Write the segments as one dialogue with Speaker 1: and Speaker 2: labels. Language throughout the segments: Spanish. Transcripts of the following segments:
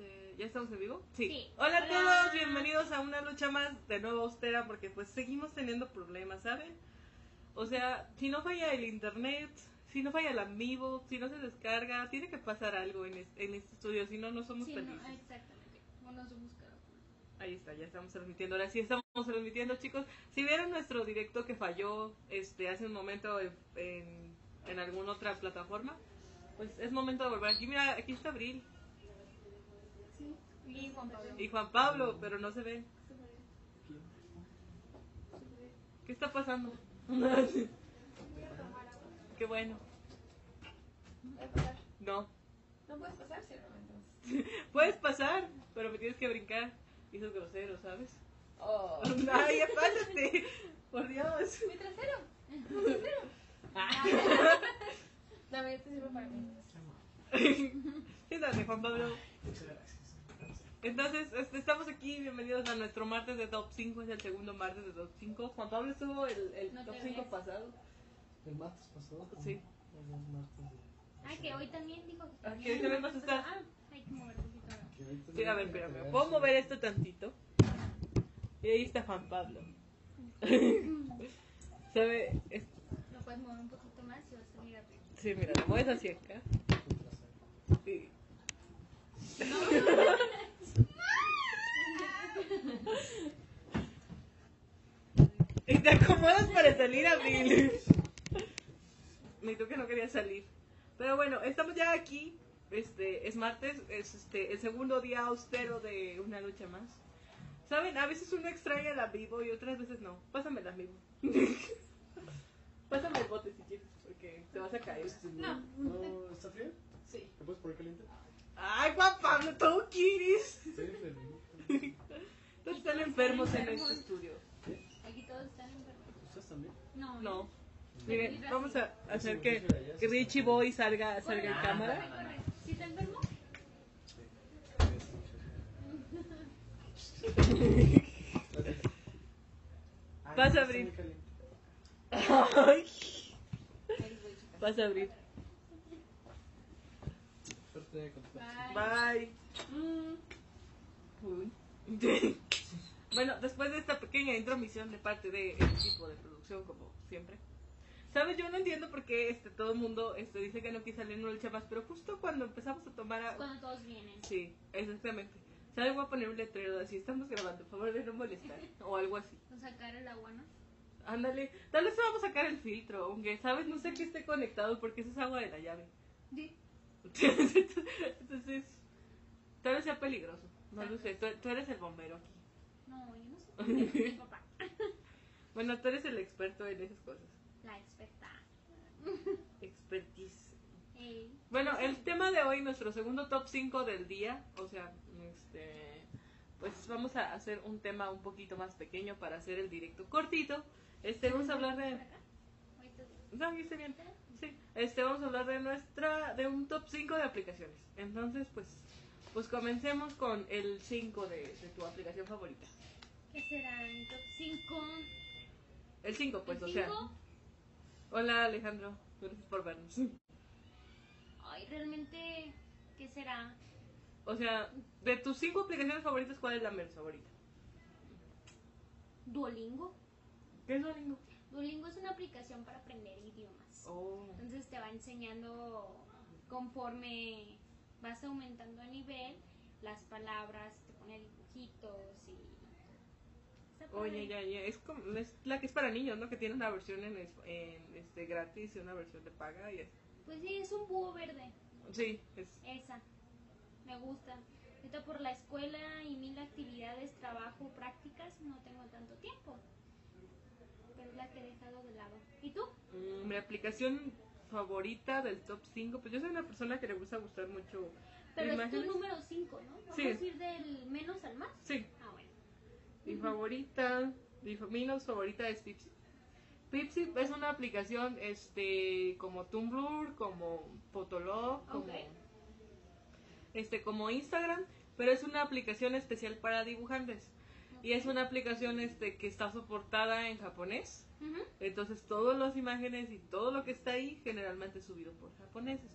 Speaker 1: Este, ¿Ya estamos en vivo? Sí.
Speaker 2: Sí.
Speaker 1: Hola a todos, bienvenidos a una lucha más de nuevo austera porque pues seguimos teniendo problemas, ¿saben? O sea, si no falla el internet, si no falla el amiibo, si no se descarga, tiene que pasar algo en este, en este estudio, si no, no somos
Speaker 2: Sí, no,
Speaker 1: felices.
Speaker 2: exactamente. No nos con-
Speaker 1: Ahí está, ya estamos transmitiendo. Ahora sí estamos transmitiendo, chicos. Si vieron nuestro directo que falló este hace un momento en, en, en alguna otra plataforma, pues es momento de volver aquí. Mira, aquí está Abril.
Speaker 2: Y Juan Pablo.
Speaker 1: y Juan Pablo, pero no se ven. ¿Qué está pasando? Qué bueno. No.
Speaker 3: No puedes pasar, ¿cierto?
Speaker 1: Puedes pasar, pero me tienes que brincar. Y eso es grosero, ¿sabes?
Speaker 3: Oh.
Speaker 1: Ay, ya pásate. Por Dios.
Speaker 3: Mi trasero.
Speaker 1: Ah.
Speaker 3: Dame, este sirve para mí.
Speaker 1: Siéntate, Juan Pablo.
Speaker 4: Muchas gracias.
Speaker 1: Entonces, este, estamos aquí, bienvenidos a nuestro martes de Top 5, es el segundo martes de Top 5. Juan Pablo estuvo el, el
Speaker 2: No
Speaker 1: Top
Speaker 2: te
Speaker 1: 5
Speaker 2: ves.
Speaker 1: pasado.
Speaker 4: El martes pasado.
Speaker 1: Sí.
Speaker 2: Ah, que hoy también dijo que
Speaker 1: Ah, que hoy también vas a estar.
Speaker 2: Ah, hay que mover un poquito.
Speaker 1: Sí, a ver,
Speaker 4: no
Speaker 1: espérame, ¿puedo mover esto tantito? Y ahí está Juan Pablo. ¿Sabe? Es-
Speaker 2: Lo puedes mover un poquito más y va a salir a
Speaker 1: Sí, mira, lo mueves hacia acá.
Speaker 4: Tu trasero.
Speaker 1: Sí. Y te acomodas para salir, Abril. Ni tú que no querías salir. Pero bueno, estamos ya aquí. Este, es martes, es este, el segundo día austero de una lucha más. ¿Saben? A veces uno extraña la vivo y otras veces no. Pásame la vivo. Pásame el bote si quieres, porque te vas a caer.
Speaker 4: Este,
Speaker 3: No.
Speaker 4: no. ¿Está frío?
Speaker 3: Sí.
Speaker 4: ¿Te puedes poner caliente?
Speaker 1: Ay, Juan Pablo, tú quieres.
Speaker 4: Estoy
Speaker 1: Todos están enfermos en este estudio.
Speaker 2: Aquí todos están enfermos.
Speaker 4: ¿Ustedes también?
Speaker 2: No.
Speaker 1: No. Miren, vamos a hacer que, que Richie Boy salga, salga en cámara.
Speaker 2: ¿Sí está enfermo?
Speaker 1: Vas a abrir. vas a abrir.
Speaker 2: Bye.
Speaker 1: Bye. Bueno, después de esta pequeña intromisión de parte del equipo de producción, como siempre. ¿Sabes? Yo no entiendo por qué este, todo el mundo este, dice que no quiere salir en lucha más, pero justo cuando empezamos a tomar... a-
Speaker 2: Cuando todos vienen.
Speaker 1: Sí, exactamente. ¿Sabes? Voy a poner un letrero de así, estamos grabando, por favor de no molestar, o algo así.
Speaker 2: Sacar el agua, ¿no?
Speaker 1: Ándale, tal vez vamos a sacar el filtro, aunque, ¿sabes? No sé que esté conectado porque eso es agua de la llave.
Speaker 2: Sí.
Speaker 1: Entonces, tal vez sea peligroso. No lo sé, tú, tú eres el bombero aquí.
Speaker 2: No, yo no sé. Mi papá.
Speaker 1: Bueno, tú eres el experto en esas cosas.
Speaker 2: La experta.
Speaker 1: Expertise. Bueno, el tema de hoy, nuestro segundo top 5 del día, o sea, este, pues vamos a hacer un tema un poquito más pequeño para hacer el directo cortito. Este, vamos a hablar de... No, está bien. Sí, este, vamos a hablar de nuestra, de un top 5 de aplicaciones. Entonces, pues, pues comencemos con el 5 de, de tu aplicación favorita.
Speaker 2: ¿Qué será? ¿En top 5?
Speaker 1: El 5, pues,
Speaker 2: ¿El
Speaker 1: o sea. Hola Alejandro, gracias por vernos.
Speaker 2: Ay, realmente, ¿qué será?
Speaker 1: O sea, de tus 5 aplicaciones favoritas, ¿cuál es la menos favorita?
Speaker 2: Duolingo.
Speaker 1: ¿Qué es Duolingo?
Speaker 2: Duolingo es una aplicación para aprender idiomas.
Speaker 1: Oh,
Speaker 2: Entonces te va enseñando conforme vas aumentando a nivel las palabras, te pone dibujitos y...
Speaker 1: Oye, ya, ya. Es, como, es la que es para niños, ¿no? Que tiene una versión en, en, este gratis y una versión de paga. Y es,
Speaker 2: Pues sí, es un búho verde.
Speaker 1: sí, es,
Speaker 2: Esa. Me gusta. Ahorita por la escuela y mil actividades, trabajo, prácticas, no tengo tanto tiempo. Pero es la que he dejado de lado. ¿Y tú?
Speaker 1: Mm, mi aplicación favorita del top 5, pues yo soy una persona que le gusta gustar mucho
Speaker 2: Pero es tu número 5, ¿no? ¿Vamos
Speaker 1: Sí.
Speaker 2: a ir del menos al más?
Speaker 1: Sí,
Speaker 2: Ah, bueno.
Speaker 1: mi favorita, mi menos favorita es Pipsy. Pipsy es una aplicación este como Tumblr, como Fotolog, como este como Instagram, pero es una aplicación especial para dibujantes. Y es una aplicación este que está soportada en japonés. Entonces todas las imágenes y todo lo que está ahí generalmente es subido por japoneses.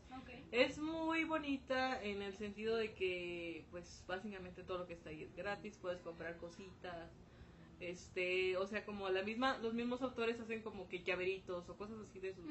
Speaker 1: Es muy bonita en el sentido de que pues básicamente todo lo que está ahí es gratis, puedes comprar cositas. Este, o sea, como la misma los mismos autores hacen como que llaveritos o cosas así de sus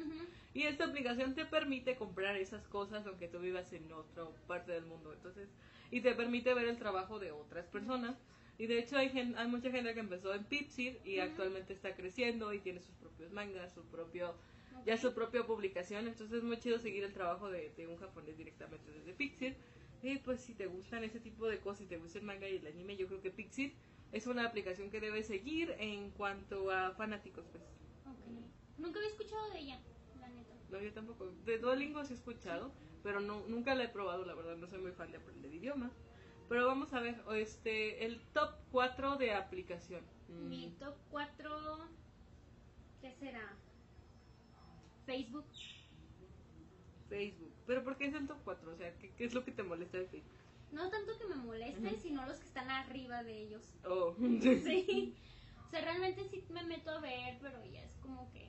Speaker 1: y esta aplicación te permite comprar esas cosas aunque tú vivas en otra parte del mundo. Entonces, y te permite ver el trabajo de otras personas. Y de hecho hay, gen- hay mucha gente que empezó en Pipsir y
Speaker 2: Ujú.
Speaker 1: actualmente está creciendo y tiene sus propios mangas, su propio
Speaker 2: ok.
Speaker 1: ya su propia publicación. Entonces es muy chido seguir el trabajo de, de un japonés directamente desde Pixir. Y pues si te gustan ese tipo de cosas, si te gusta el manga y el anime, yo creo que Pixir es una aplicación que debes seguir en cuanto a fanáticos, pues.
Speaker 2: Ok. Nunca había escuchado de ella, la neta.
Speaker 1: No, yo tampoco. De Duolingo sí he escuchado, pero no, nunca la he probado, la verdad. No soy muy fan de aprender idiomas. Pero vamos a ver, este, el top 4 de aplicación. Mm,
Speaker 2: Mi top 4, ¿qué será? Facebook.
Speaker 1: Facebook. ¿Pero por qué es el top 4? O sea, ¿qué, qué es lo que te molesta de Facebook?
Speaker 2: No tanto que me moleste, sino los que están arriba de ellos.
Speaker 1: Oh,
Speaker 2: Sí. O sea, realmente sí me meto a ver, pero ya es como que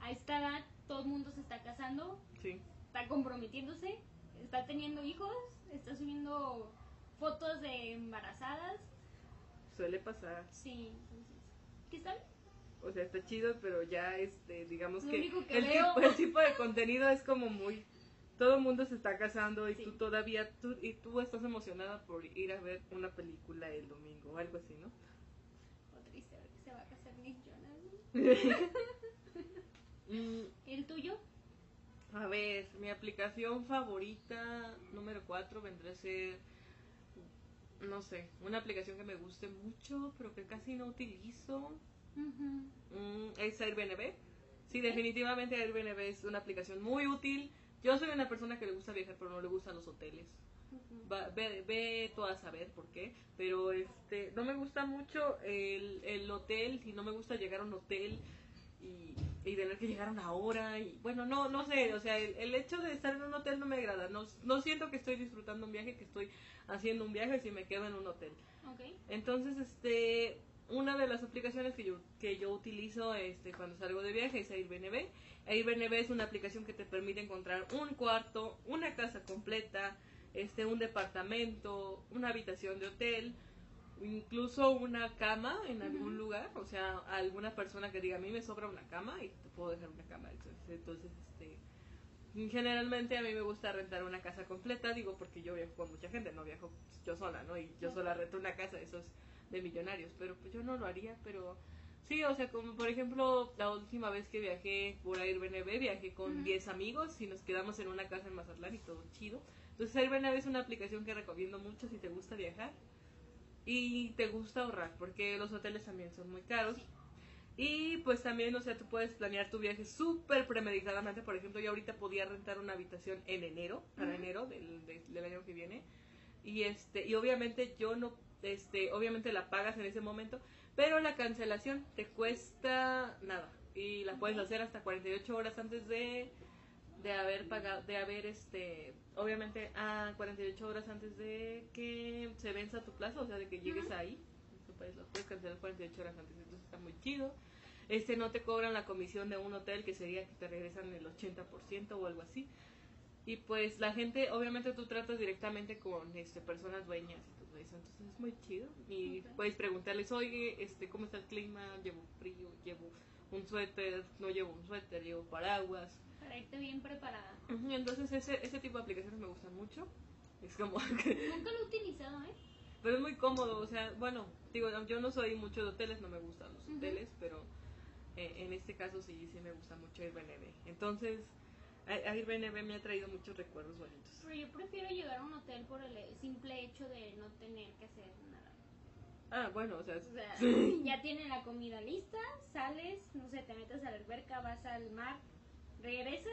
Speaker 2: a esta edad todo el mundo se está casando,
Speaker 1: sí.
Speaker 2: está comprometiéndose, está teniendo hijos, está subiendo fotos de embarazadas.
Speaker 1: Suele pasar.
Speaker 2: Sí, entonces. ¿Qué está?
Speaker 1: O sea, está chido, pero ya, este, digamos
Speaker 2: Lo
Speaker 1: que, el,
Speaker 2: veo-
Speaker 1: tipo, el tipo de contenido es como muy... Todo el mundo se está casando y
Speaker 2: Sí.
Speaker 1: tú todavía, tú, y tú estás emocionada por ir a ver una película el domingo o algo así, ¿no?
Speaker 2: O triste, que se va a casar Nick Jonas. ¿El tuyo?
Speaker 1: a ver, mi aplicación favorita número 4 vendrá a ser, no sé, una aplicación que me guste mucho, pero que casi no utilizo. Mm, es Airbnb. Sí, definitivamente Airbnb es una aplicación muy útil. Yo soy una persona que le gusta viajar, pero no le gustan los hoteles. Va- ve, ve tú a saber por qué. Pero este, no me gusta mucho el, el hotel y no me gusta llegar a un hotel y, y tener que llegar a una hora. Y bueno, no, no sé. O sea, el, el hecho de estar en un hotel no me agrada. No, no siento que estoy disfrutando un viaje, que estoy haciendo un viaje si me quedo en un hotel. Entonces, este, una de las aplicaciones que yo, que yo utilizo este, cuando salgo de viaje es Airbnb. Airbnb es una aplicación que te permite encontrar un cuarto, una casa completa, este, un departamento, una habitación de hotel, incluso una cama en algún lugar. O sea, alguna persona que diga, a mí me sobra una cama y te puedo dejar una cama. Entonces, entonces este, Generalmente a mí me gusta rentar una casa completa, digo porque yo viajo con mucha gente, no viajo yo sola, ¿no? Y yo sola rento una casa, eso es de millonarios, pero pues yo no lo haría, pero sí, o sea, como por ejemplo la última vez que viajé por Airbnb, viajé con
Speaker 2: Ujú.
Speaker 1: 10 amigos y nos quedamos en una casa en Mazatlán y todo chido. Entonces Airbnb es una aplicación que recomiendo mucho si te gusta viajar y te gusta ahorrar, porque los hoteles también son muy caros. Y pues también, o sea, tú puedes planear tu viaje súper premeditadamente. Por ejemplo, yo ahorita podía rentar una habitación en enero, para enero del, de- del año que viene. Y este, y obviamente yo no, este, obviamente la pagas en ese momento, pero la cancelación te cuesta nada. Y la puedes hacer hasta 48 horas antes de, de haber pagado, de haber, este, obviamente, a 48 horas antes de que se venza tu plazo, o sea, de que llegues
Speaker 2: Ujú.
Speaker 1: ahí. Tú puedes, lo puedes cancelar 48 horas antes, entonces está muy chido. Este, no te cobran la comisión de un hotel, que sería que te regresan el 80% o algo así. Y pues la gente, obviamente tú tratas directamente con este, personas dueñas y todo eso, entonces es muy chido. Y puedes preguntarles, oye, este, ¿cómo está el clima? ¿Llevo frío? ¿Llevo un suéter? ¿No llevo un suéter? ¿Llevo paraguas?
Speaker 2: Para irte bien preparada.
Speaker 1: Entonces ese, ese tipo de aplicaciones me gustan mucho. Es como que
Speaker 2: Nunca lo he utilizado, ¿eh?
Speaker 1: pero es muy cómodo, o sea, bueno, digo, yo no soy mucho de hoteles, no me gustan los hoteles, pero eh, en este caso sí, sí me gusta mucho Airbnb. Entonces, a- Airbnb me ha traído muchos recuerdos bonitos.
Speaker 2: Pero yo prefiero llegar a un hotel por el simple hecho de no tener que hacer nada.
Speaker 1: Ah, bueno, o sea,
Speaker 2: O sea, ya tienen la comida lista, sales, no sé, te metes a la alberca, vas al mar, regresas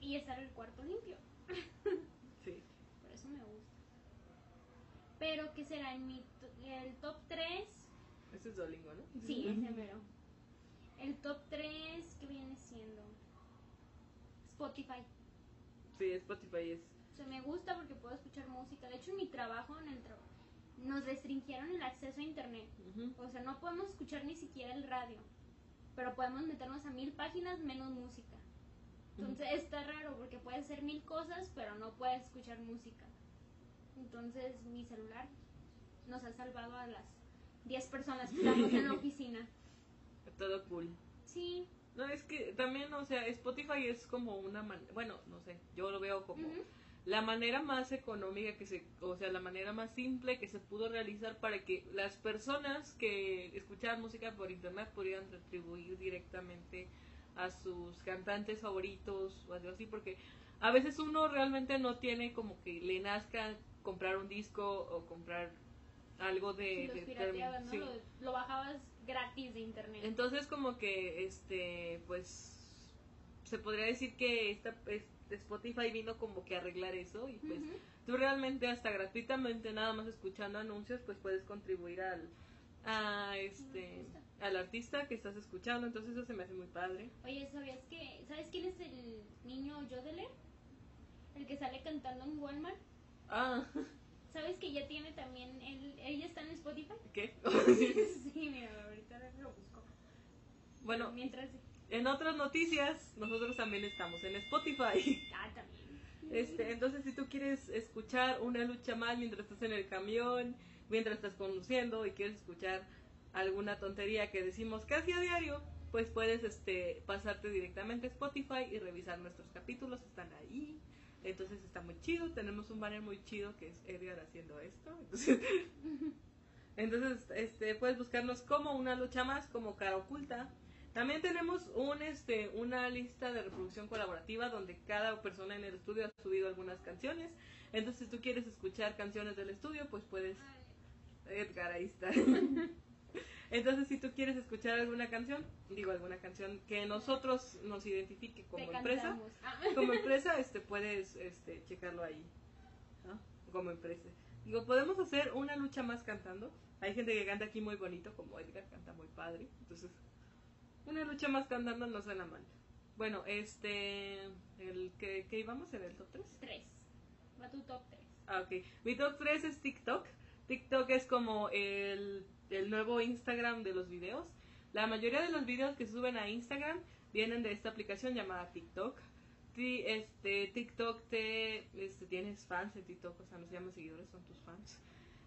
Speaker 2: y estar el cuarto limpio.
Speaker 1: sí.
Speaker 2: Por eso me gusta. Pero, ¿qué será? En mi el top 3,
Speaker 1: Ese es Duolingo, ¿no?
Speaker 2: sí, ese mero. El top 3, ¿qué viene siendo? Spotify.
Speaker 1: Sí, Spotify es.
Speaker 2: O sea, me gusta porque puedo escuchar música. De hecho, en mi trabajo, en el trabajo, nos restringieron el acceso a internet.
Speaker 1: Ujú.
Speaker 2: O sea, no podemos escuchar ni siquiera el radio. Pero podemos meternos a mil páginas menos música. Entonces está raro porque puedes hacer mil cosas, pero no puedes escuchar música. Entonces mi celular nos ha salvado a las 10 personas que estamos en la oficina.
Speaker 1: Todo cool.
Speaker 2: Sí.
Speaker 1: No, es que también, o sea, Spotify es como una bueno, no sé, yo lo veo como. La manera más económica que se, o sea, la manera más simple que se pudo realizar para que las personas que escuchaban música por internet pudieran retribuir directamente a sus cantantes favoritos o algo así, porque a veces uno realmente no tiene como que le nazca comprar un disco o comprar algo de...
Speaker 2: Lo, lo bajabas gratis de internet.
Speaker 1: Entonces como que este pues se podría decir que esta es- Spotify vino como que a arreglar eso y pues
Speaker 2: Ujú.
Speaker 1: tú realmente hasta gratuitamente nada más escuchando anuncios pues puedes contribuir al a este
Speaker 2: Artista.
Speaker 1: al artista que estás escuchando, entonces eso se me hace muy padre.
Speaker 2: Oye, ¿sabías que, ¿sabes quién es el niño Yodeler? El que sale cantando en Walmart.
Speaker 1: Ah,
Speaker 2: ¿Sabes que ya tiene también, él, ella está en Spotify?
Speaker 1: ¿qué?
Speaker 2: sí, mira, ahorita lo busco.
Speaker 1: bueno,
Speaker 2: Mientras...
Speaker 1: en otras noticias nosotros también estamos en Spotify.
Speaker 2: Ah, también.
Speaker 1: Este, entonces si tú quieres escuchar una lucha más mientras estás en el camión, mientras estás conduciendo y quieres escuchar alguna tontería que decimos casi a diario, pues puedes este pasarte directamente a Spotify y revisar nuestros capítulos, están ahí. Entonces está muy chido, tenemos un banner muy chido que es Edgar haciendo esto. Entonces, entonces este puedes buscarnos como una lucha más, como cara oculta. También tenemos un este una lista de reproducción colaborativa donde cada persona en el estudio ha subido algunas canciones. Entonces, si tú quieres escuchar canciones del estudio, pues puedes Edgar, ahí está. Entonces, si tú quieres escuchar alguna canción, digo alguna canción que nosotros nos identifique como
Speaker 2: Te
Speaker 1: empresa.
Speaker 2: Ah.
Speaker 1: como empresa, este puedes este checarlo ahí. ¿no? Como empresa. Digo, podemos hacer una lucha más cantando. Hay gente que canta aquí muy bonito, como Edgar canta muy padre. Entonces, una lucha más cantando no suena mal. Bueno, este el que, que íbamos en el top 3.
Speaker 2: Tres. Va tu top 3.
Speaker 1: Ah, ok. Mi top 3 es TikTok. TikTok es como el, el nuevo Instagram de los videos. La mayoría de los videos que suben a Instagram vienen de esta aplicación llamada TikTok. Ti- este, TikTok te, este, tienes fans en TikTok, o sea, no se llaman seguidores, son tus fans.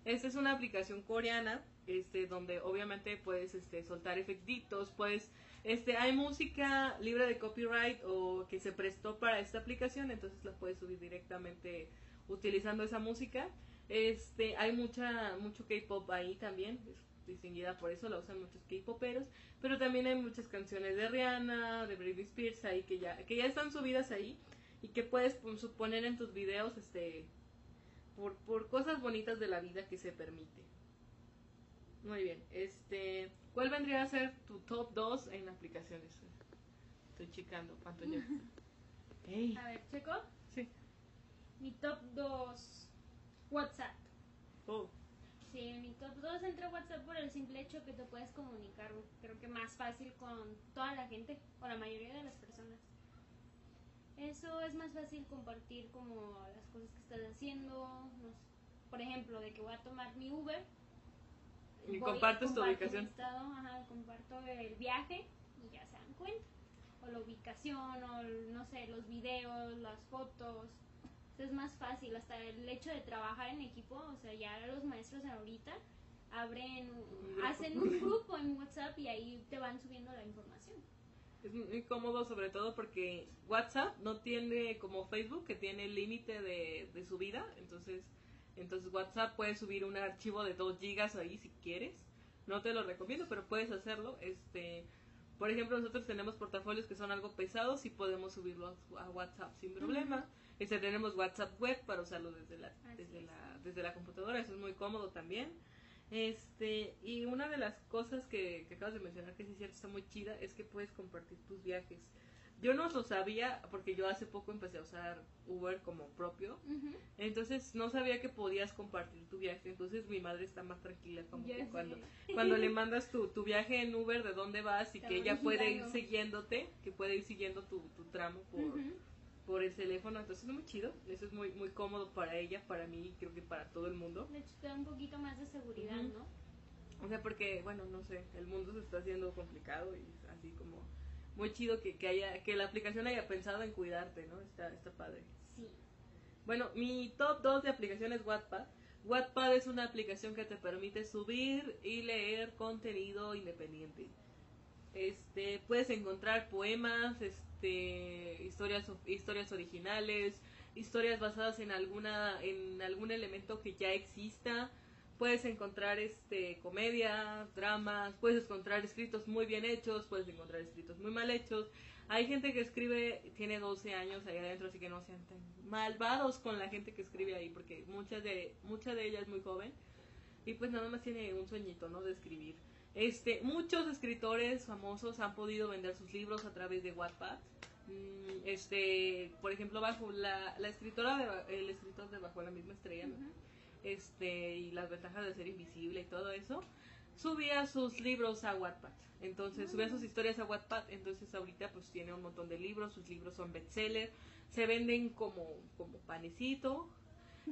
Speaker 1: Esta es una aplicación coreana, este, donde obviamente puedes, este, soltar efectitos, puedes, este, hay música libre de copyright o que se prestó para esta aplicación, entonces la puedes subir directamente utilizando esa música. Este, hay mucha, mucho K-pop ahí también, es distinguida por eso, la usan muchos K-poperos, pero también hay muchas canciones de Rihanna, de Britney Spears ahí que ya, que ya están subidas ahí y que puedes pues, poner en tus videos, este, por, por cosas bonitas de la vida que se permite. Muy bien, este, ¿cuál vendría a ser tu top 2 en aplicaciones? Estoy checando, ¿cuánto
Speaker 2: A ver, checo.
Speaker 1: sí.
Speaker 2: Mi top 2. WhatsApp.
Speaker 1: Oh,
Speaker 2: Sí, mi top 2 entra WhatsApp por el simple hecho que te puedes comunicar, creo que más fácil con toda la gente o la mayoría de las personas. Eso es más fácil compartir como las cosas que estás haciendo, no sé, por ejemplo, de que voy a tomar mi Uber.
Speaker 1: Y
Speaker 2: voy-
Speaker 1: compartes tu ubicación.
Speaker 2: estado, ajá, comparto el viaje y ya se dan cuenta. O la ubicación, o el- no sé, los videos, las fotos. Entonces es más fácil, hasta el hecho de trabajar en equipo, o sea, ya los maestros ahorita abren, hacen un grupo en WhatsApp y ahí te van subiendo la información.
Speaker 1: Es muy cómodo sobre todo porque WhatsApp no tiene como Facebook que tiene límite de, de subida, entonces entonces WhatsApp puedes subir un archivo de 2 gigas ahí si quieres. No te lo recomiendo, pero puedes hacerlo. Este, por ejemplo, nosotros tenemos portafolios que son algo pesados y podemos subirlos a WhatsApp sin problema. Este, tenemos WhatsApp web para usarlo desde la
Speaker 2: Así
Speaker 1: desde
Speaker 2: es.
Speaker 1: la desde la computadora, eso es muy cómodo también. Este, y una de las cosas que, que acabas de mencionar que sí es cierto, está muy chida, es que puedes compartir tus viajes. Yo no lo sabía porque yo hace poco empecé a usar Uber como propio, entonces no sabía que podías compartir tu viaje, entonces mi madre está más tranquila como
Speaker 2: Ya
Speaker 1: que
Speaker 2: sé.
Speaker 1: cuando, cuando le mandas tu, tu viaje en Uber de dónde vas y que ella puede ir siguiéndote, que puede ir siguiendo tu, tu tramo por, por el teléfono, entonces es muy chido, eso es muy muy cómodo para ella, para mí, creo que para todo el mundo.
Speaker 2: De hecho, te da un poquito más de seguridad. ¿no?
Speaker 1: O sea, porque, bueno, no sé, el mundo se está haciendo complicado y así como muy chido que, que haya que la aplicación haya pensado en cuidarte, ¿no? Está, está padre.
Speaker 2: Sí.
Speaker 1: Bueno, mi top 2 de aplicaciones Wattpad. Wattpad es una aplicación que te permite subir y leer contenido independiente. Este, puedes encontrar poemas, este, historias, historias originales, historias basadas en alguna, en algún elemento que ya exista. Puedes encontrar este comedia, dramas, puedes encontrar escritos muy bien hechos, puedes encontrar escritos muy mal hechos. Hay gente que escribe, tiene 12 años ahí adentro, así que no sean tan malvados con la gente que escribe ahí, porque mucha de, mucha de ella es muy joven y pues nada más tiene un sueñito, ¿no? De escribir. Este, muchos escritores famosos han podido vender sus libros a través de Wattpad. Mm, Este, por ejemplo, bajo la, la escritora de, el escritor de Bajo la misma estrella, ¿no? Este y las ventajas de ser invisible y todo eso, subía sus libros a Wattpad. Entonces, subía sus historias a Wattpad. Entonces, ahorita pues tiene un montón de libros, sus libros son bestseller, se venden como como panecito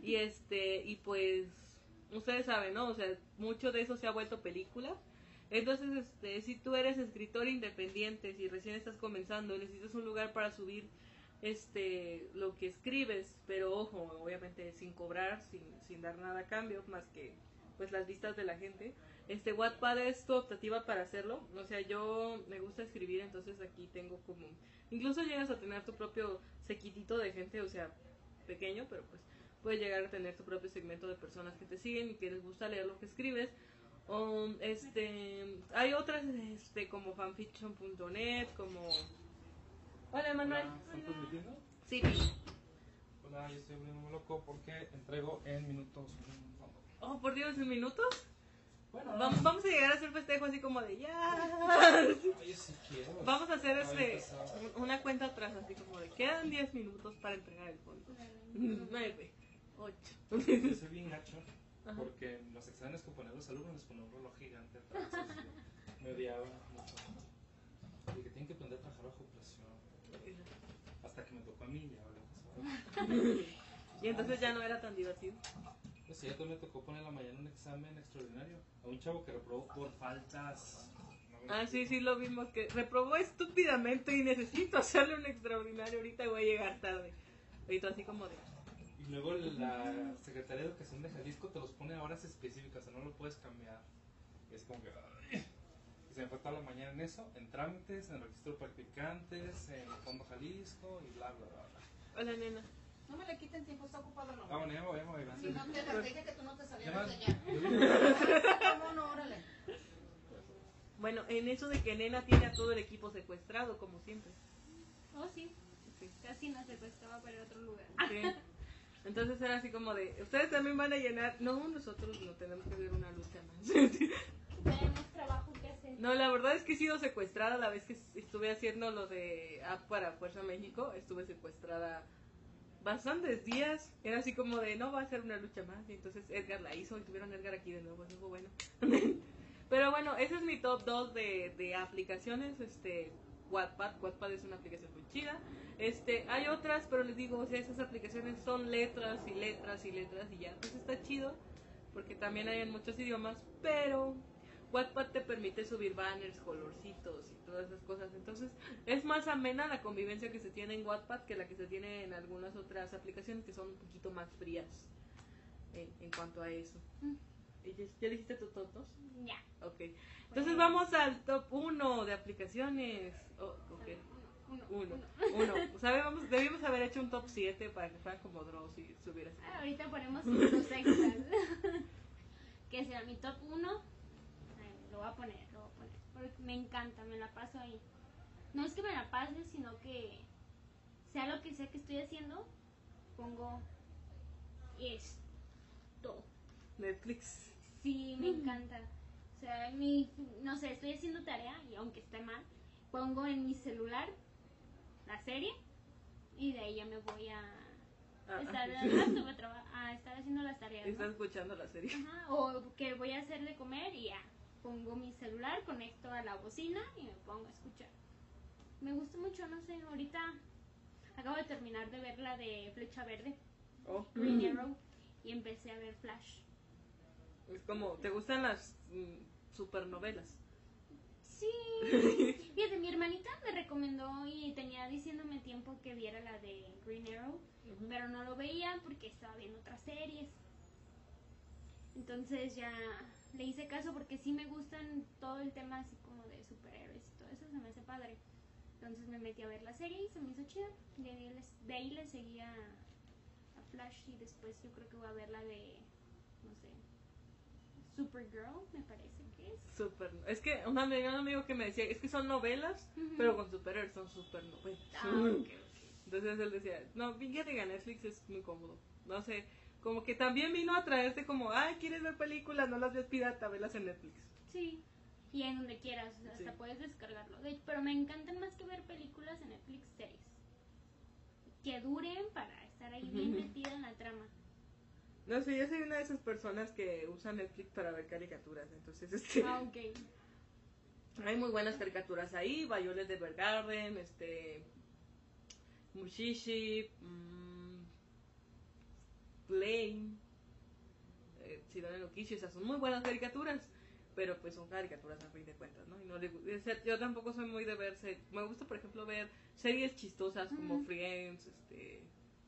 Speaker 1: y este y pues ustedes saben, ¿no? O sea, mucho de eso se ha vuelto película. Entonces, este, si tú eres escritor independiente, si recién estás comenzando, necesitas un lugar para subir este lo que escribes, pero ojo, obviamente sin cobrar, sin, sin dar nada a cambio, más que pues las vistas de la gente. Este Wattpad es tu optativa para hacerlo. O sea, yo me gusta escribir, entonces aquí tengo como incluso llegas a tener tu propio sequitito de gente, o sea, pequeño, pero pues puedes llegar a tener tu propio segmento de personas que te siguen y que les gusta leer lo que escribes. O, este, hay otras este como fanfiction.net, como Hola, Manuel.
Speaker 5: ¿Están transmitiendo?
Speaker 1: Sí.
Speaker 5: Hola, yo estoy muy loco porque entrego en minutos.
Speaker 1: Oh, por Dios, ¿en minutos?
Speaker 5: Bueno,
Speaker 1: Vamos, vamos a llegar a hacer festejo así como de ya.
Speaker 5: Quiero.
Speaker 1: Vamos a hacer este una cuenta atrás así como de quedan 10 minutos para entregar el fondo. 9, 8.
Speaker 5: Yo soy bien gacho porque en los exámenes que ponían los alumnos les ponía un reloj gigante atrás. Me odiaba mucho. Y que tienen que aprender a trabajar bajo presión. Hasta que me tocó a mí ya ahora
Speaker 1: Y entonces ya no era tan divertido.
Speaker 5: Pues sí, entonces me tocó poner en la mañana un examen extraordinario. A un chavo que reprobó por faltas. no,
Speaker 1: Ah, sí, sí, lo vimos que reprobó estúpidamente y necesito hacerle un extraordinario. Ahorita voy a llegar tarde. Ahorita así como de.
Speaker 5: Y luego la Secretaría de Educación de Jalisco te los pone a horas específicas, o sea, no lo puedes cambiar. Es como que... se me fue toda la mañana en eso, en trámites, en registro de practicantes, en Fondo Jalisco y bla, bla, bla. bla.
Speaker 1: Hola, nena.
Speaker 3: No me le quiten tiempo, está ocupado el
Speaker 5: Ah,
Speaker 3: hombre.
Speaker 5: bueno, ya me voy, ya me voy.
Speaker 3: Si no te te dije que tú no te salieras de allá. No, no, órale.
Speaker 1: Bueno, en eso de que nena tiene a todo el equipo secuestrado, como siempre.
Speaker 2: Oh, sí.
Speaker 1: Sí.
Speaker 2: Casi nos secuestraba para ir a otro lugar.
Speaker 1: Sí. Entonces era así como de, ustedes también van a llenar, no, nosotros no tenemos que hacer una lucha más.
Speaker 2: Tenemos trabajo
Speaker 1: No, la verdad es que he sido secuestrada la vez que estuve haciendo lo de app para Fuerza México, estuve secuestrada bastantes días, era así como de, no va a ser una lucha más, y entonces Edgar la hizo y tuvieron a Edgar aquí de nuevo, eso fue bueno. Pero bueno, ese es mi top 2 de, de aplicaciones, este, Wattpad, Wattpad es una aplicación muy chida, este, hay otras, pero les digo, o sea, esas aplicaciones son letras y letras y letras y ya, pues está chido, porque también hay en muchos idiomas, pero Wattpad te permite subir banners, colorcitos y todas esas cosas. Entonces, es más amena la convivencia que se tiene en Wattpad que la que se tiene en algunas otras aplicaciones que son un poquito más frías en, en cuanto a eso.
Speaker 2: Mm.
Speaker 1: ¿Y ¿Ya, ya dijiste tu top 2?
Speaker 2: Ya.
Speaker 1: Ok. Entonces vamos al top 1 de aplicaciones. Oh, ok.
Speaker 2: Uno.
Speaker 1: Uno. Uno. O sea, debimos, haber hecho un top 7 para que fueran como draws y subieras.
Speaker 2: Ah, ahorita ponemos los extras. que será mi top 1. Lo voy a poner, lo voy a poner. Porque me encanta, me la paso ahí. No es que me la pase, sino que sea lo que sea que estoy haciendo, pongo esto.
Speaker 1: Netflix.
Speaker 2: Sí, me encanta. O sea, mi, no sé, estoy haciendo tarea y aunque esté mal, pongo en mi celular la serie y de ahí ya me voy a
Speaker 1: Ah,
Speaker 2: estar,
Speaker 1: ah,
Speaker 2: al laptop a, a estar haciendo las tareas. ¿no?
Speaker 1: Estás escuchando la serie.
Speaker 2: Ajá, o que voy a hacer de comer y ya. Pongo mi celular, conecto a la bocina y me pongo a escuchar. Me gusta mucho, no sé, ahorita. acabo de terminar de ver la de Flecha Verde,
Speaker 1: Oh.
Speaker 2: Green Arrow, y empecé a ver Flash.
Speaker 1: Es como, ¿te gustan las mm, supernovelas?
Speaker 2: Sí. Fíjate, mi hermanita me recomendó y tenía diciéndome tiempo que viera la de Green Arrow, pero no lo veía porque estaba viendo otras series. Entonces ya le hice caso porque sí me gustan todo el tema así como de superhéroes y todo eso, se me hace padre. Entonces me metí a ver la serie y se me hizo chida. De ahí, les- de ahí le seguía a Flash y después yo creo que voy a ver la de, no sé, Supergirl, me parece que es.
Speaker 1: Super, es que un amigo, un amigo que me decía, es que son novelas, pero con superhéroes son supernovelas.
Speaker 2: Ah.
Speaker 1: Entonces él decía, no, fíjate que Netflix es muy cómodo. No sé, como que también vino a traerte como, ay, ¿quieres ver películas? No las ves pirata, velas en Netflix.
Speaker 2: Sí, y en donde quieras, hasta
Speaker 1: Sí.
Speaker 2: puedes descargarlo. De- pero me encantan más que ver películas en Netflix series. Que duren para estar ahí bien metida en la trama.
Speaker 1: No sé, yo soy una de esas personas que usan Netflix para ver caricaturas. Entonces, este,
Speaker 2: Ah, ok.
Speaker 1: hay muy buenas caricaturas ahí. Violet de Bergarden, este, Mushishi, mm, Flame, eh, Sidone no Kishi, esas son muy buenas caricaturas. Pero pues son caricaturas a fin de cuentas, ¿no? Y no le o sea, yo tampoco soy muy de verse. Me gusta, por ejemplo, ver series chistosas como. Friends, este,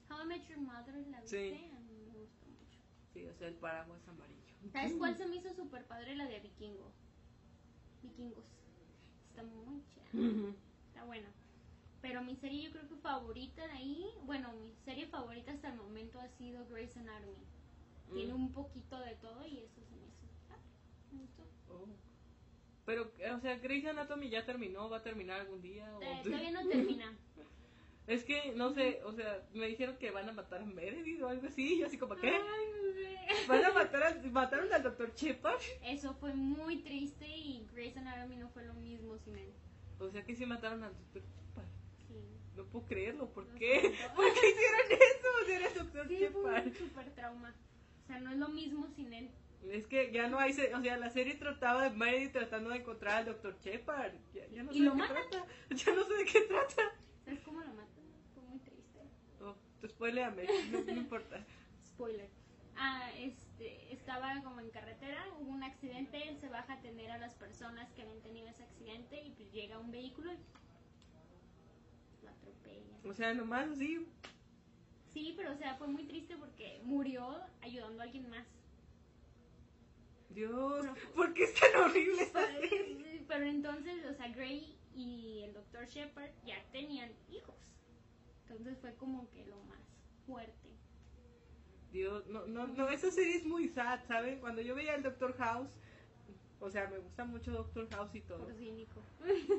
Speaker 2: How I Met Your Mother la
Speaker 1: Sí.
Speaker 2: viste, a mí me gustó mucho.
Speaker 1: sí, o sea, el paraguas amarillo.
Speaker 2: ¿Sabes cuál se me hizo súper padre? La de Vikingo. Vikingos. Está muy chida.
Speaker 1: Ujú.
Speaker 2: Está buena. Pero mi serie yo creo que favorita de ahí, bueno, mi serie favorita hasta el momento ha sido Grey's Anatomy. Tiene
Speaker 1: Mm.
Speaker 2: un poquito de todo y eso se me. Me gustó.
Speaker 1: Oh. Pero, o sea, Grey's Anatomy ya terminó, va a terminar algún día. o-
Speaker 2: Eh, todavía no termina.
Speaker 1: Es que, no sé, o sea, me dijeron que van a matar a Meredith o algo así. Y yo así como, ¿qué?
Speaker 2: Ay.
Speaker 1: ¿Van a matar al, mataron al doctor Shepard?
Speaker 2: Eso fue muy triste y Grey's Anatomy no fue lo mismo sin él.
Speaker 1: O sea, que sí mataron al doctor. No puedo creerlo, ¿por qué? ¿Por qué hicieron eso? O sea, era el doctor
Speaker 2: Sí, fue
Speaker 1: Shepard.
Speaker 2: un super trauma. O sea, no es lo mismo sin él.
Speaker 1: Es que ya no hay, o sea, la serie trataba de Meredith tratando de encontrar al doctor Shepard. Ya, ya no
Speaker 2: Y
Speaker 1: sé
Speaker 2: lo
Speaker 1: qué trata. Ya no sé de qué trata.
Speaker 2: ¿Sabes cómo lo matan? Fue muy triste.
Speaker 1: Oh, pues spoileame, no, no importa.
Speaker 2: Spoiler. Ah, este, estaba como en carretera, hubo un accidente, él se baja a atender a las personas que habían tenido ese accidente y pues llega un vehículo y
Speaker 1: O sea, nomás así,
Speaker 2: Sí, pero o sea, fue muy triste porque murió ayudando a alguien más.
Speaker 1: Dios, ¿por qué es tan horrible esta serie?
Speaker 2: Pero entonces, o sea, Gray y el Dr. Shepard ya tenían hijos. Entonces fue como que lo más fuerte.
Speaker 1: Dios, no, no, no, esa serie es muy sad, ¿saben? Cuando yo veía el Doctor House, o sea, me gusta mucho Doctor House y todo.
Speaker 2: Por cínico.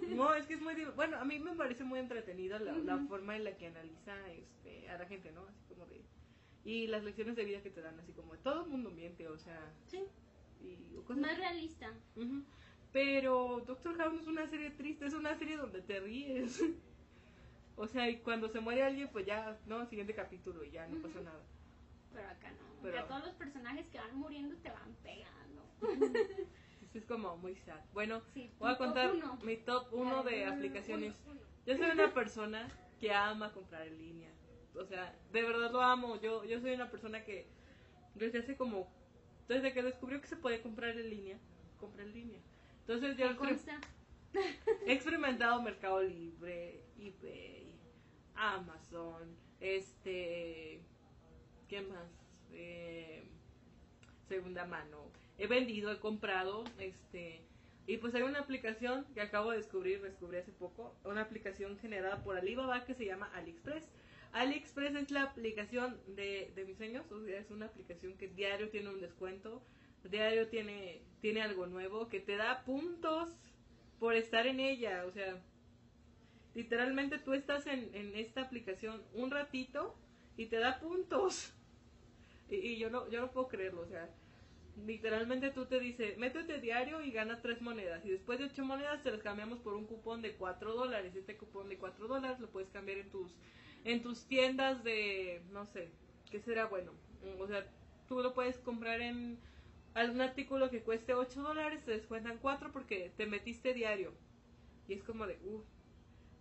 Speaker 1: No, es que es muy, bueno, a mí me parece muy entretenida la, la forma en la que analiza este, a la gente, ¿no? Así como de, y las lecciones de vida que te dan, así como de todo el mundo miente, o sea,
Speaker 2: Sí,
Speaker 1: y cosas
Speaker 2: más realista.
Speaker 1: Pero Doctor House no es una serie triste, es una serie donde te ríes. O sea, y cuando se muere alguien, pues ya, no, siguiente capítulo y ya no pasa nada.
Speaker 2: Pero acá no.
Speaker 1: Pero-
Speaker 2: Acá todos los personajes que van muriendo te van pegando.
Speaker 1: Entonces es como muy sad. Bueno,
Speaker 2: Sí,
Speaker 1: voy a contar
Speaker 2: uno.
Speaker 1: mi top 1 de
Speaker 2: Uno,
Speaker 1: aplicaciones.
Speaker 2: uno.
Speaker 1: Yo soy una persona que ama comprar en línea. O sea, de verdad lo amo. Yo, yo soy una persona que desde hace como, desde que descubrió que se puede comprar en línea, compré en línea. Entonces yo. He experimentado Mercado Libre, eBay, Amazon, este, ¿qué más? Eh, segunda mano. He vendido, he comprado, este, y pues hay una aplicación que acabo de descubrir, descubrí hace poco, una aplicación generada por Alibaba que se llama AliExpress. AliExpress es la aplicación de, de mis sueños, o sea, es una aplicación que diario tiene un descuento, diario tiene, tiene algo nuevo, que te da puntos por estar en ella, o sea, literalmente tú estás en, en esta aplicación un ratito y te da puntos. Y, y yo no yo no puedo creerlo, o sea, literalmente tú te dice, métete diario y gana tres monedas. Y después de ocho monedas te las cambiamos por un cupón de cuatro dólares. Este cupón de cuatro dólares lo puedes cambiar en tus, en tus tiendas de, no sé, ¿qué será bueno? O sea, tú lo puedes comprar en algún artículo que cueste 8 dólares, te descuentan 4 porque te metiste diario. Y es como de, uh,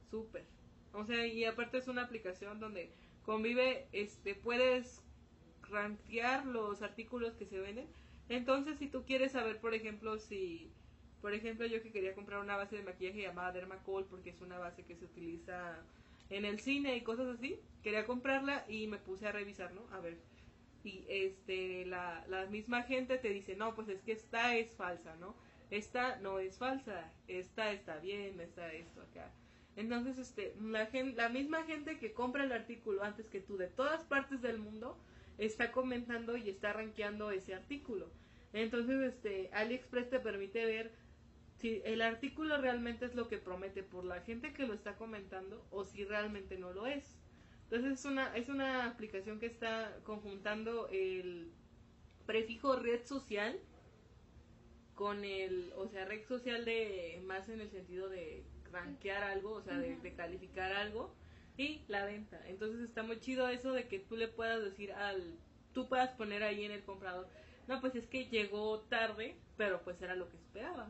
Speaker 1: súper. O sea, y aparte es una aplicación donde convive, este, puedes rankear los artículos que se venden. Entonces, si tú quieres saber, por ejemplo, si, por ejemplo, yo que quería comprar una base de maquillaje llamada Dermacol, porque es una base que se utiliza en el cine y cosas así, quería comprarla y me puse a revisar, ¿no? A ver. Y este, la, la misma gente te dice, no, pues es que esta es falsa, ¿no? Esta no es falsa, esta está bien, está esto acá. Entonces, este, la, gen- la misma gente que compra el artículo antes que tú de todas partes del mundo está comentando y está rankeando ese artículo. Entonces, este, AliExpress te permite ver si el artículo realmente es lo que promete por la gente que lo está comentando o si realmente no lo es. Entonces es una, es una aplicación que está conjuntando el prefijo red social con el, o sea, red social de más en el sentido de rankear algo, o sea, de, de calificar algo y la venta. Entonces está muy chido eso de que tú le puedas decir al, tú puedas poner ahí en el comprador, no, pues es que llegó tarde, pero pues era lo que esperaba.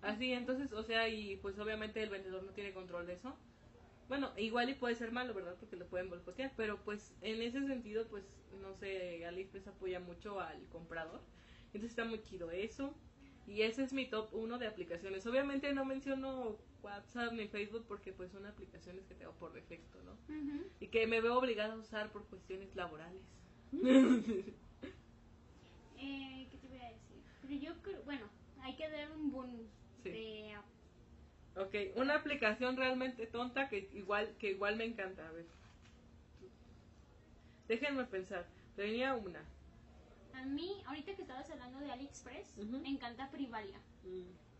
Speaker 1: Así, entonces, o sea, y pues obviamente el vendedor no tiene control de eso. Bueno, igual y puede ser malo, ¿verdad? Porque lo pueden boicotear, pero pues en ese sentido, pues, no sé, AliExpress apoya mucho al comprador. Entonces está muy chido eso. Y ese es mi top 1 de aplicaciones. Obviamente no menciono WhatsApp ni Facebook porque pues son aplicaciones que tengo por defecto, ¿no? Y que me veo obligada a usar por cuestiones laborales.
Speaker 2: Eh, ¿Qué te voy a decir? Pero yo creo, bueno, hay que dar un bonus
Speaker 1: Sí.
Speaker 2: de
Speaker 1: Ok, una aplicación realmente tonta que igual, que igual me encanta. A ver. Déjenme pensar. Tenía una.
Speaker 2: A mí, ahorita que estabas hablando de AliExpress, me encanta Privalia.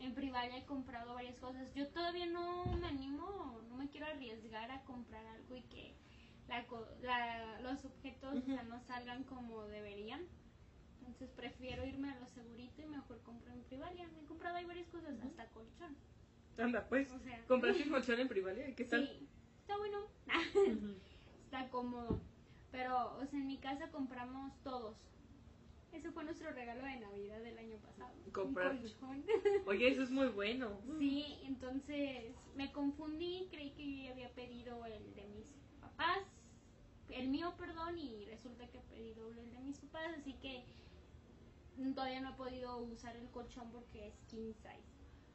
Speaker 2: En Privalia he comprado varias cosas. Yo todavía no me animo, no me quiero arriesgar a comprar algo y que la, la- los objetos o sea, no salgan como deberían. Entonces prefiero irme a lo segurito y mejor compro en Privalia. He comprado ahí varias cosas, hasta colchón.
Speaker 1: Anda, pues.
Speaker 2: O sea,
Speaker 1: ¿Compraste colchón en Privalia? ¿Qué tal?
Speaker 2: Sí, está bueno. Está cómodo. Pero, o sea, en mi casa compramos todos. Ese fue nuestro regalo de Navidad del año pasado. un
Speaker 1: Compraste.
Speaker 2: colchón.
Speaker 1: Oye, eso es muy bueno.
Speaker 2: Sí, entonces me confundí, creí que yo había pedido el de mis papás, el mío, perdón, y resulta que he pedido el de mis papás, así que todavía no he podido usar el colchón porque es king size.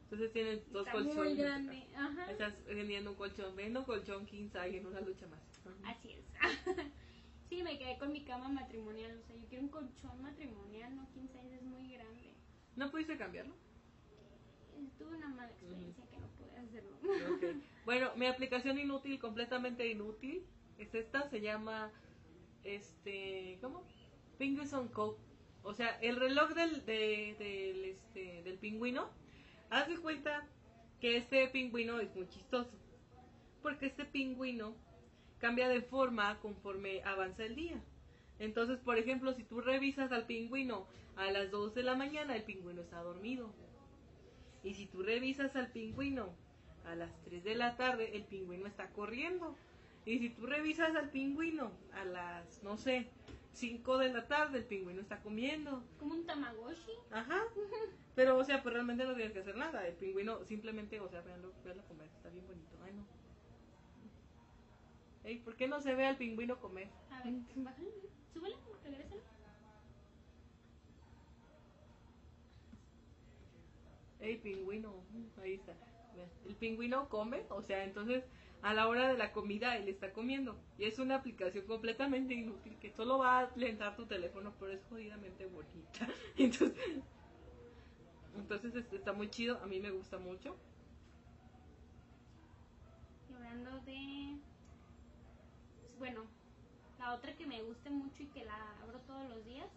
Speaker 1: Entonces tienes dos
Speaker 2: Está
Speaker 1: colchones.
Speaker 2: muy grande, ajá.
Speaker 1: Estás vendiendo un colchón. Vendo un colchón king size en una lucha más. Ajá.
Speaker 2: Así es. sí, me quedé con mi cama matrimonial, o sea, yo quiero un colchón matrimonial, no king size, es muy grande.
Speaker 1: ¿No pudiste cambiarlo?
Speaker 2: Eh, Tuve una mala experiencia que no pude hacerlo.
Speaker 1: Ok. Bueno, mi aplicación inútil, completamente inútil, es esta, se llama, este, ¿cómo? Penguins on Coke. O sea, el reloj del, de- del, este, del pingüino, haz de cuenta que este pingüino es muy chistoso. Porque este pingüino cambia de forma conforme avanza el día. Entonces, por ejemplo, si tú revisas al pingüino a las 2 de la mañana, el pingüino está dormido. Y si tú revisas al pingüino a las 3 de la tarde, el pingüino está corriendo. Y si tú revisas al pingüino a las, no sé, 5 de la tarde, el pingüino está comiendo.
Speaker 2: Como un tamagotchi.
Speaker 1: Ajá. Pero, o sea, pues realmente no tienes que hacer nada. El pingüino simplemente, o sea, veanlo, veanlo comer. Está bien bonito. Ay, no. Ey, ¿por qué no se ve al pingüino comer?
Speaker 2: A ver, bájale, súbele, regrésale.
Speaker 1: Ey, pingüino. Ahí está. El pingüino come, o sea, entonces a la hora de la comida él está comiendo. Y es una aplicación completamente inútil que solo va a lentar tu teléfono, pero es jodidamente bonita. Entonces, entonces está muy chido, a mí me gusta mucho.
Speaker 2: Y hablando de. Bueno, la otra que me gusta mucho y que la abro todos los días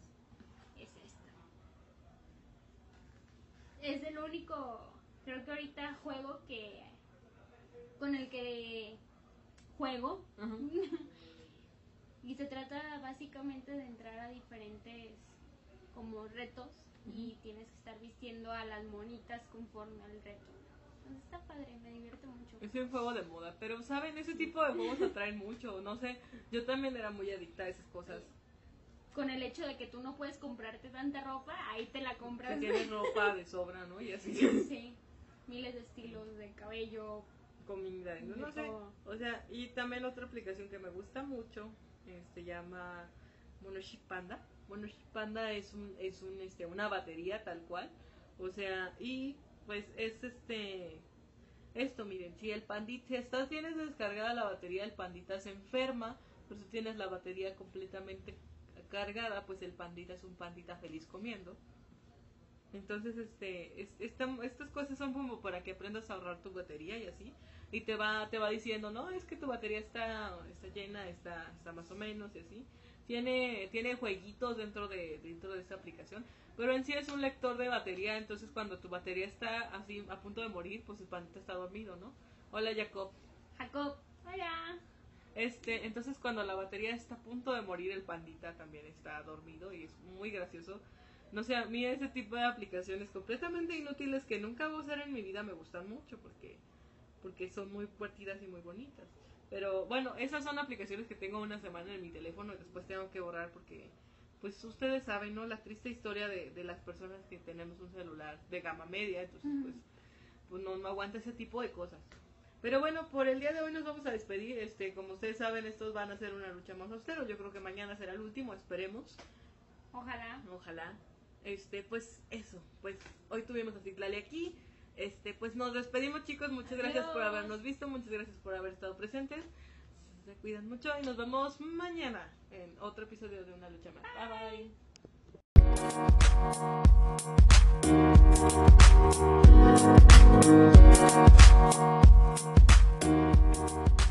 Speaker 2: es esta. Es el único, creo que ahorita juego que. con el que juego. y se trata básicamente de entrar a diferentes como retos y tienes que estar vistiendo a las monitas conforme al reto. Entonces está padre, me divierte mucho.
Speaker 1: Es un juego de moda, pero saben, ese tipo de juegos atraen mucho, no sé, yo también era muy adicta a esas cosas.
Speaker 2: Con el hecho de que tú no puedes comprarte tanta ropa, ahí te la
Speaker 1: Que
Speaker 2: compras.
Speaker 1: tienes ropa de sobra, ¿no? Y así.
Speaker 2: Sí, miles de estilos de cabello,
Speaker 1: comida, no, sé. O sea, y también otra aplicación que me gusta mucho, se llama Monoship Panda. Monoship Panda es un, es un, este, una batería tal cual. O sea, y pues es este, esto miren, si el pandita, si estás, tienes descargada la batería, el pandita se enferma, pero si tienes la batería completamente cargada, pues el pandita es un pandita feliz comiendo. Entonces, este, es- esta- estas cosas son como para que aprendas a ahorrar tu batería y así. Y te va, te va diciendo, no, es que tu batería está, está llena, está, está más o menos y así. Tiene, tiene jueguitos dentro de, dentro de esta aplicación. Pero en sí es un lector de batería, entonces cuando tu batería está así a punto de morir, pues el pandita está dormido, ¿no? Hola Jacob.
Speaker 2: Jacob, hola.
Speaker 1: Este, entonces cuando la batería está a punto de morir, el pandita también está dormido y es muy gracioso. No sé, a mí ese tipo de aplicaciones completamente inútiles que nunca voy a usar en mi vida me gustan mucho porque, porque son muy divertidas y muy bonitas. Pero bueno, esas son aplicaciones que tengo una semana en mi teléfono y después tengo que borrar porque, pues ustedes saben, ¿no? La triste historia de, de las personas que tenemos un celular de gama media, entonces pues, pues no, no aguanta ese tipo de cosas. Pero bueno, por el día de hoy nos vamos a despedir. Este, como ustedes saben, estos van a ser una lucha más austero. Yo creo que mañana será el último, esperemos.
Speaker 2: Ojalá.
Speaker 1: Ojalá. Este, pues eso. Pues hoy tuvimos a Citlali aquí. Este, pues nos despedimos, chicos. Muchas gracias por habernos visto. Muchas gracias por haber estado presentes. Se cuidan mucho y nos vemos mañana en otro episodio de Una Lucha Más. Bye bye.